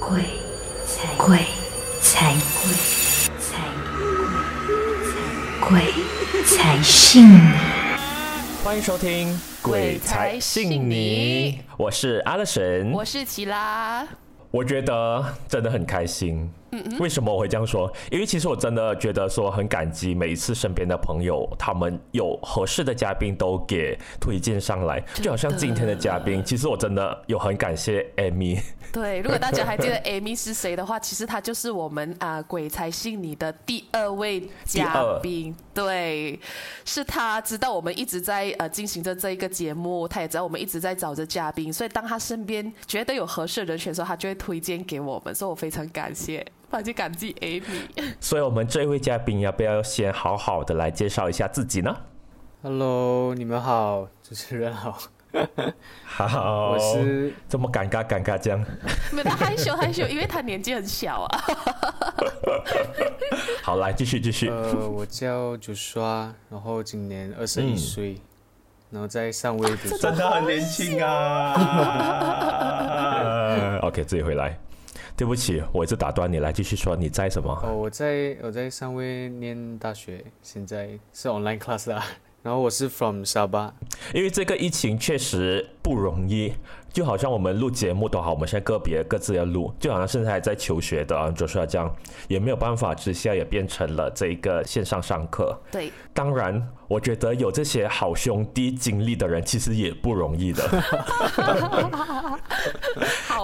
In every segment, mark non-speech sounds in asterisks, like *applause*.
鬼才鬼才鬼才鬼才信你。欢迎收听《鬼才信你》，我是阿乐神，我是奇拉。我觉得真的很开心。为什么我会这样说？因为其实我真的觉得说很感激每一次身边的朋友，他们有合适的嘉宾都给推荐上来，就好像今天的嘉宾，其实我真的有很感谢 Amy。对，如果大家还记得 Amy 是谁的话，其实她就是我们啊鬼才信你的第二位嘉宾。对，是他知道我们一直在呃进行着这一个节目，他也知道我们一直在找着嘉宾，所以当他身边觉得有合适的人选的时候，他就会推荐给我们，所以我非常感谢。反正感激 Amy，所以我们这位嘉宾要不要先好好的来介绍一下自己呢？Hello，你们好，主持人好，好，我是这么尴尬尴尬这样，没有他害羞害羞，因为他年纪很小啊。*laughs* 好，来继续继续。呃，我叫九刷，然后今年二十一岁，然后在上位读书，真的很年轻啊。*laughs* *laughs* OK，自己回来。对不起，我一直打断你，来继续说你在什么？哦，我在我在上位念大学，现在是 online class 啦。然后我是 from 沙巴，因为这个疫情确实不容易。就好像我们录节目都好，我们现在个别各自要录，就好像现在还在求学的，就是要这样，也没有办法之下，也变成了这一个线上上课。对，当然，我觉得有这些好兄弟经历的人，其实也不容易的。*laughs*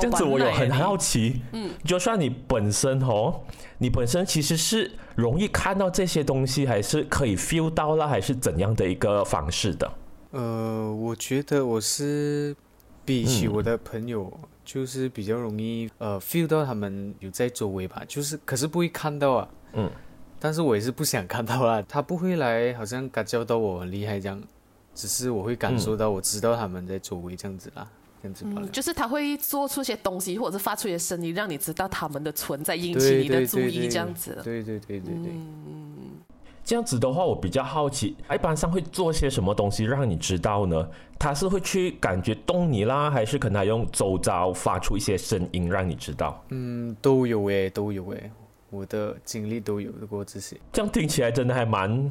这样子我有很好奇，嗯，就算你本身哦，你本身其实是容易看到这些东西，还是可以 feel 到了，还是怎样的一个方式的？呃，我觉得我是。比起我的朋友，就是比较容易呃 feel 到他们有在周围吧，就是可是不会看到啊。嗯，但是我也是不想看到啦，他不会来，好像感觉到我很厉害这样，只是我会感受到，我知道他们在周围这样子啦，这样子吧。就是他会做出些东西，或者是发出一些声音，让你知道他们的存在，引起你的注意，这样子。对对对对对。嗯。这样子的话，我比较好奇，一般上会做些什么东西让你知道呢？他是会去感觉动你啦，还是可能用周遭发出一些声音让你知道？嗯，都有诶，都有诶，我的经历都有过这些。这样听起来真的还蛮。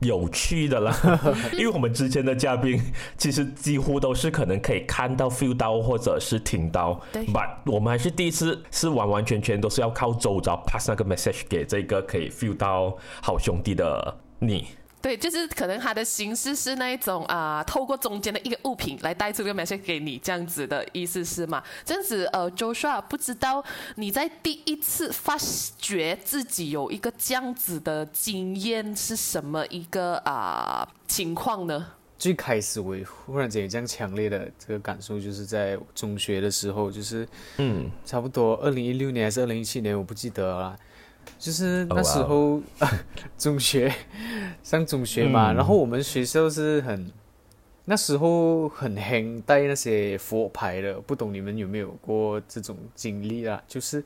有趣的啦，*laughs* 因为我们之前的嘉宾其实几乎都是可能可以看到、feel 到或者是听到，对，But 我们还是第一次是完完全全都是要靠周遭 pass 那个 message 给这个可以 feel 到好兄弟的你。对，就是可能它的形式是那一种啊，透过中间的一个物品来带出个 message 给你，这样子的意思是吗？这样子，呃，Joshua，不知道你在第一次发觉自己有一个这样子的经验是什么一个啊情况呢？最开始我忽然间有这样强烈的这个感受，就是在中学的时候，就是嗯，差不多二零一六年还是二零一七年，我不记得了。就是那时候，*laughs* 中学上中学嘛，然后我们学校是很那时候很黑带那些佛牌的，不懂你们有没有过这种经历啊？就是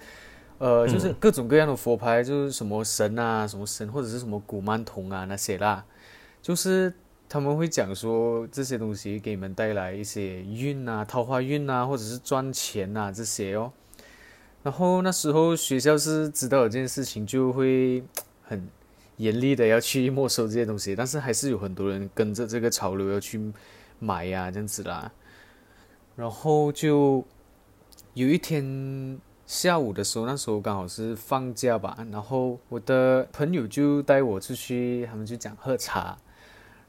呃，就是各种各样的佛牌，就是什么神啊，什么神或者是什么古曼童啊那些啦，就是他们会讲说这些东西给你们带来一些运啊，桃花运啊，或者是赚钱啊这些哦。然后那时候学校是知道有这件事情，就会 *tsk* 很严厉的要去没收这些东西，但是还是有很多人跟着这个潮流要去买呀，这样子啦。然后就有一天下午的时候，那时候刚好是放假吧，然后我的朋友就带我出去，他们就讲喝茶。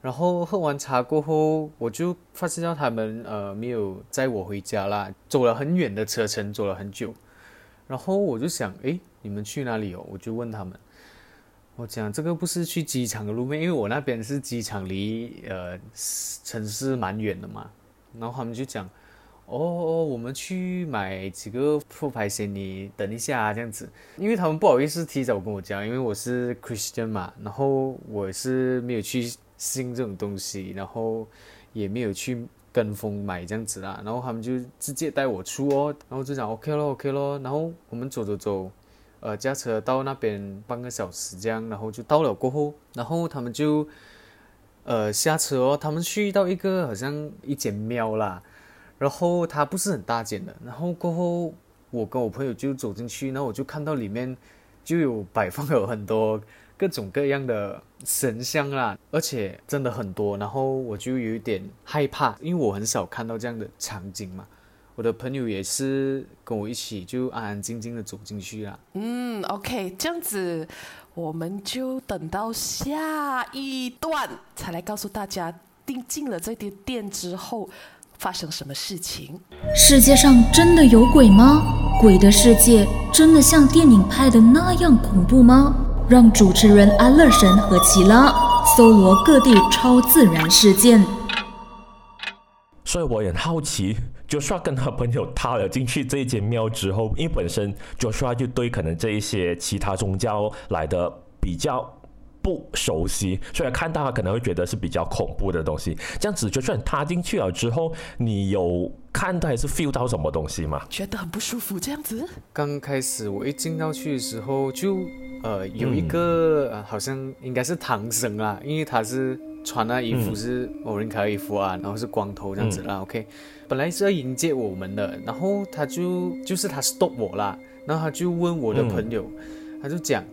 然后喝完茶过后，我就发现到他们呃没有载我回家啦，走了很远的车程，走了很久。然后我就想，哎，你们去哪里哦？我就问他们，我讲这个不是去机场的路面，因为我那边是机场，离呃城市蛮远的嘛。然后他们就讲，哦，我们去买几个副牌鞋，你等一下啊，这样子。因为他们不好意思提早跟我讲，因为我是 Christian 嘛，然后我是没有去信这种东西，然后也没有去。跟风买这样子啦，然后他们就直接带我出哦，然后就讲 OK 咯 OK 咯，然后我们走走走，呃，驾车到那边半个小时这样，然后就到了过后，然后他们就呃下车哦，他们去到一个好像一间庙啦，然后它不是很大间的，然后过后我跟我朋友就走进去，然后我就看到里面就有摆放有很多各种各样的神像啦，而且真的很多，然后我就有一点害怕，因为我很少看到这样的场景嘛。我的朋友也是跟我一起就安安静静的走进去啦。嗯，OK，这样子我们就等到下一段才来告诉大家，进进了这间店之后发生什么事情。世界上真的有鬼吗？鬼的世界真的像电影拍的那样恐怖吗？让主持人安乐神和奇拉搜罗各地超自然事件。所以我很好奇。Joshua 跟他朋友踏了进去这一间庙之后，因为本身 Joshua 就对可能这一些其他宗教来的比较不熟悉，所以看到他可能会觉得是比较恐怖的东西。这样子就算踏进去了之后，你有看到还是 feel 到什么东西吗？觉得很不舒服，这样子。刚开始我一进到去的时候，就呃有一个好像应该是唐僧啊，因为他是穿那衣服是某人卡衣服啊，然后是光头这样子啦。OK。本来是要迎接我们的，然后他就就是他 stop 我啦，然后他就问我的朋友，他就讲，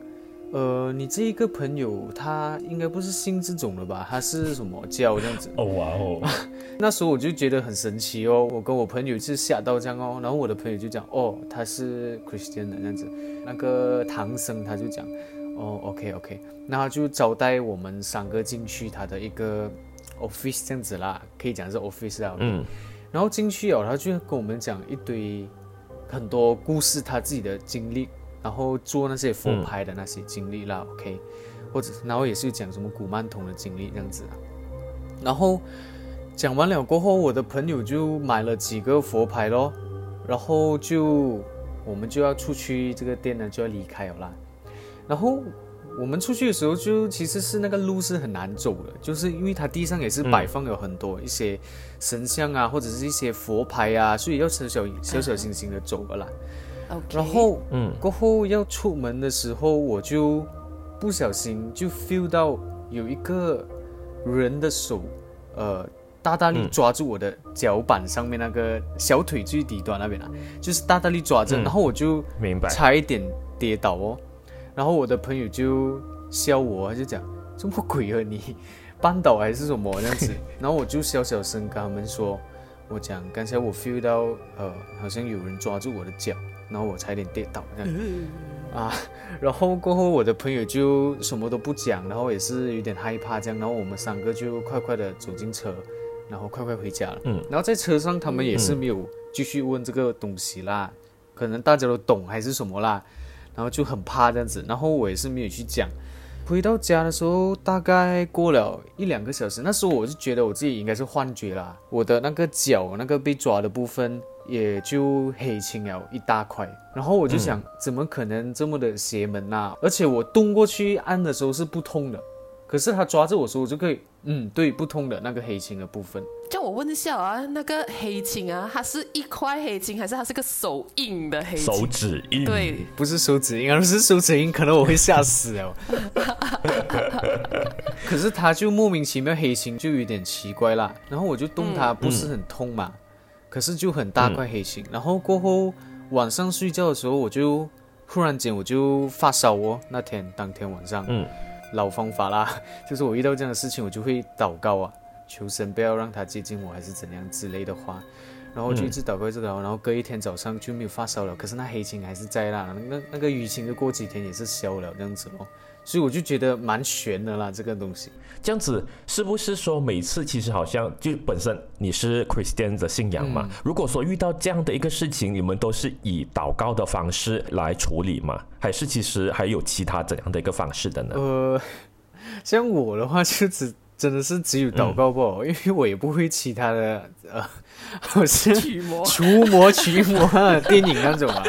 呃，你这一个朋友他应该不是信这种的吧？他是什么教这样子？*laughs* 哦哇哦，*laughs* 那时候我就觉得很神奇哦，我跟我朋友是吓到这样哦，然后我的朋友就讲，哦，他是 Christian 的这样子，那个唐僧他就讲，哦，OK OK，那他就招待我们三个进去他的一个 office 这样子啦，可以讲是 office 啦，嗯。然后进去哦，他就跟我们讲一堆很多故事，他自己的经历，然后做那些佛牌的那些经历啦，OK，或者然后也是讲什么古曼童的经历这样子啊。然后讲完了过后，我的朋友就买了几个佛牌咯，然后就我们就要出去这个店呢，就要离开了啦。然后。我们出去的时候，就其实是那个路是很难走的，就是因为它地上也是摆放有很多一些神像啊，或者是一些佛牌啊，所以要小小小小心心的走了啦。然后，嗯，过后要出门的时候，我就不小心就 feel 到有一个人的手，呃，大大力抓住我的脚板上面那个小腿最底端那边啊，就是大大力抓着，然后我就明白。差一点跌倒哦。然后我的朋友就笑我，他就讲什么鬼啊你，*laughs* 绊倒还是什么？这样子？*laughs* 然后我就小小声跟他们说，我讲刚才我 feel 到呃好像有人抓住我的脚，然后我差点跌倒这样啊。*laughs* 然后过后我的朋友就什么都不讲，然后也是有点害怕这样。然后我们三个就快快的走进车，然后快快回家了。嗯。然后在车上他们也是没有继续问这个东西啦，可能大家都懂还是什么啦。然后就很怕这样子，然后我也是没有去讲。回到家的时候，大概过了一两个小时，那时候我就觉得我自己应该是幻觉啦，我的那个脚那个被抓的部分也就黑青了一大块。然后我就想，怎么可能这么的邪门呐？而且我动过去按的时候是不痛的。可是他抓着我说，我就可以，嗯，对，不通的那个黑青的部分。叫我问一下啊，那个黑青啊，它是一块黑青，还是它是个手印的黑？手指印？对，不是手指印，而是手指印，可能我会吓死哦。可是他就莫名其妙黑青，就有点奇怪啦。然后我就动它，不是很痛嘛，可是就很大块黑青。然后过后晚上睡觉的时候，我就忽然间我就发烧哦，那天当天晚上，嗯。老方法啦，*laughs* 就是我遇到这样的事情，我就会祷告啊，求神不要让他接近我，还是怎样之类的话，然后就一直祷告，一直祷告，然后隔一天早上就没有发烧了，可是那黑青还是在那，那那个淤青就过几天也是消了这样子咯。所以我就觉得蛮悬的啦，这个东西。这样子是不是说每次其实好像就本身你是 Christian 的信仰嘛？如果说遇到这样的一个事情，你们都是以祷告的方式来处理吗？还是其实还有其他怎样的一个方式的呢？呃，*laughs* 像我的话就只。真的是只有祷告不好，*laughs* 因为我也不会其他的，呃，*laughs* 我是除魔驱魔 *laughs* 电影那种啊，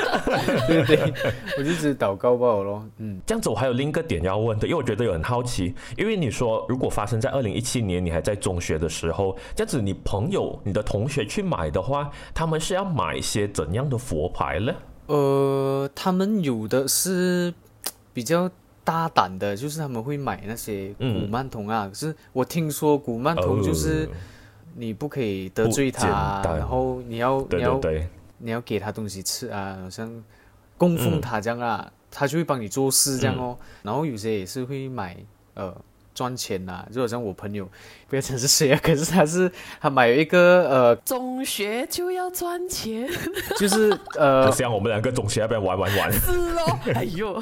对不对，我就只祷告不好咯。嗯，这样子我还有另一个点要问的，因为我觉得有很好奇，因为你说如果发生在二零一七年，你还在中学的时候，这样子你朋友、你的同学去买的话，他们是要买一些怎样的佛牌呢？呃，他们有的是比较。大胆的，就是他们会买那些古曼童啊。可是我听说古曼童就是你不可以得罪他，然后你要你要你要给他东西吃啊，好像供奉他这样啊，他就会帮你做事这样哦。然后有些也是会买呃。赚钱呐，就好像我朋友，不要讲是谁啊，*laughs* 可是他是他买了一个呃，中学就要赚钱，就是 *laughs* 呃，像我们两个中学那边玩玩玩，是哦，*laughs* 哎呦，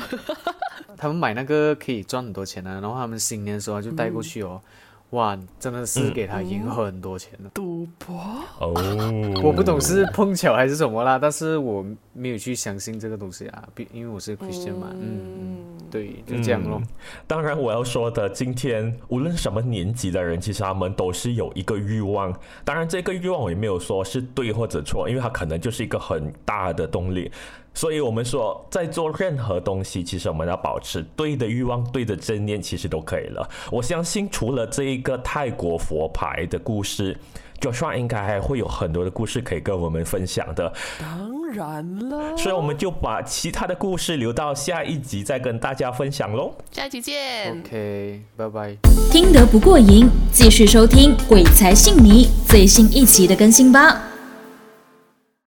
他们买那个可以赚很多钱啊，然后他们新年的时候就带过去哦。哇，真的是给他赢很多钱了。赌博。哦，我不懂是碰巧还是什么啦，但是我没有去相信这个东西啊，因为我是 Christian 嘛，嗯嗯，对，就这样咯。当然，我要说的，今天无论什么年纪的人，其实他们都是有一个欲望。当然，这个欲望我也没有说是对或者错，因为它可能就是一个很大的动力。所以，我们说，在做任何东西，其实我们要保持对的欲望、对的正念，其实都可以了。我相信，除了这一个泰国佛牌的故事，Joshua 应该还会有很多的故事可以跟我们分享的。当然了，所以我们就把其他的故事留到下一集再跟大家分享喽。下一集见。OK，拜拜。听得不过瘾，继续收听《鬼才信你》最新一期的更新吧。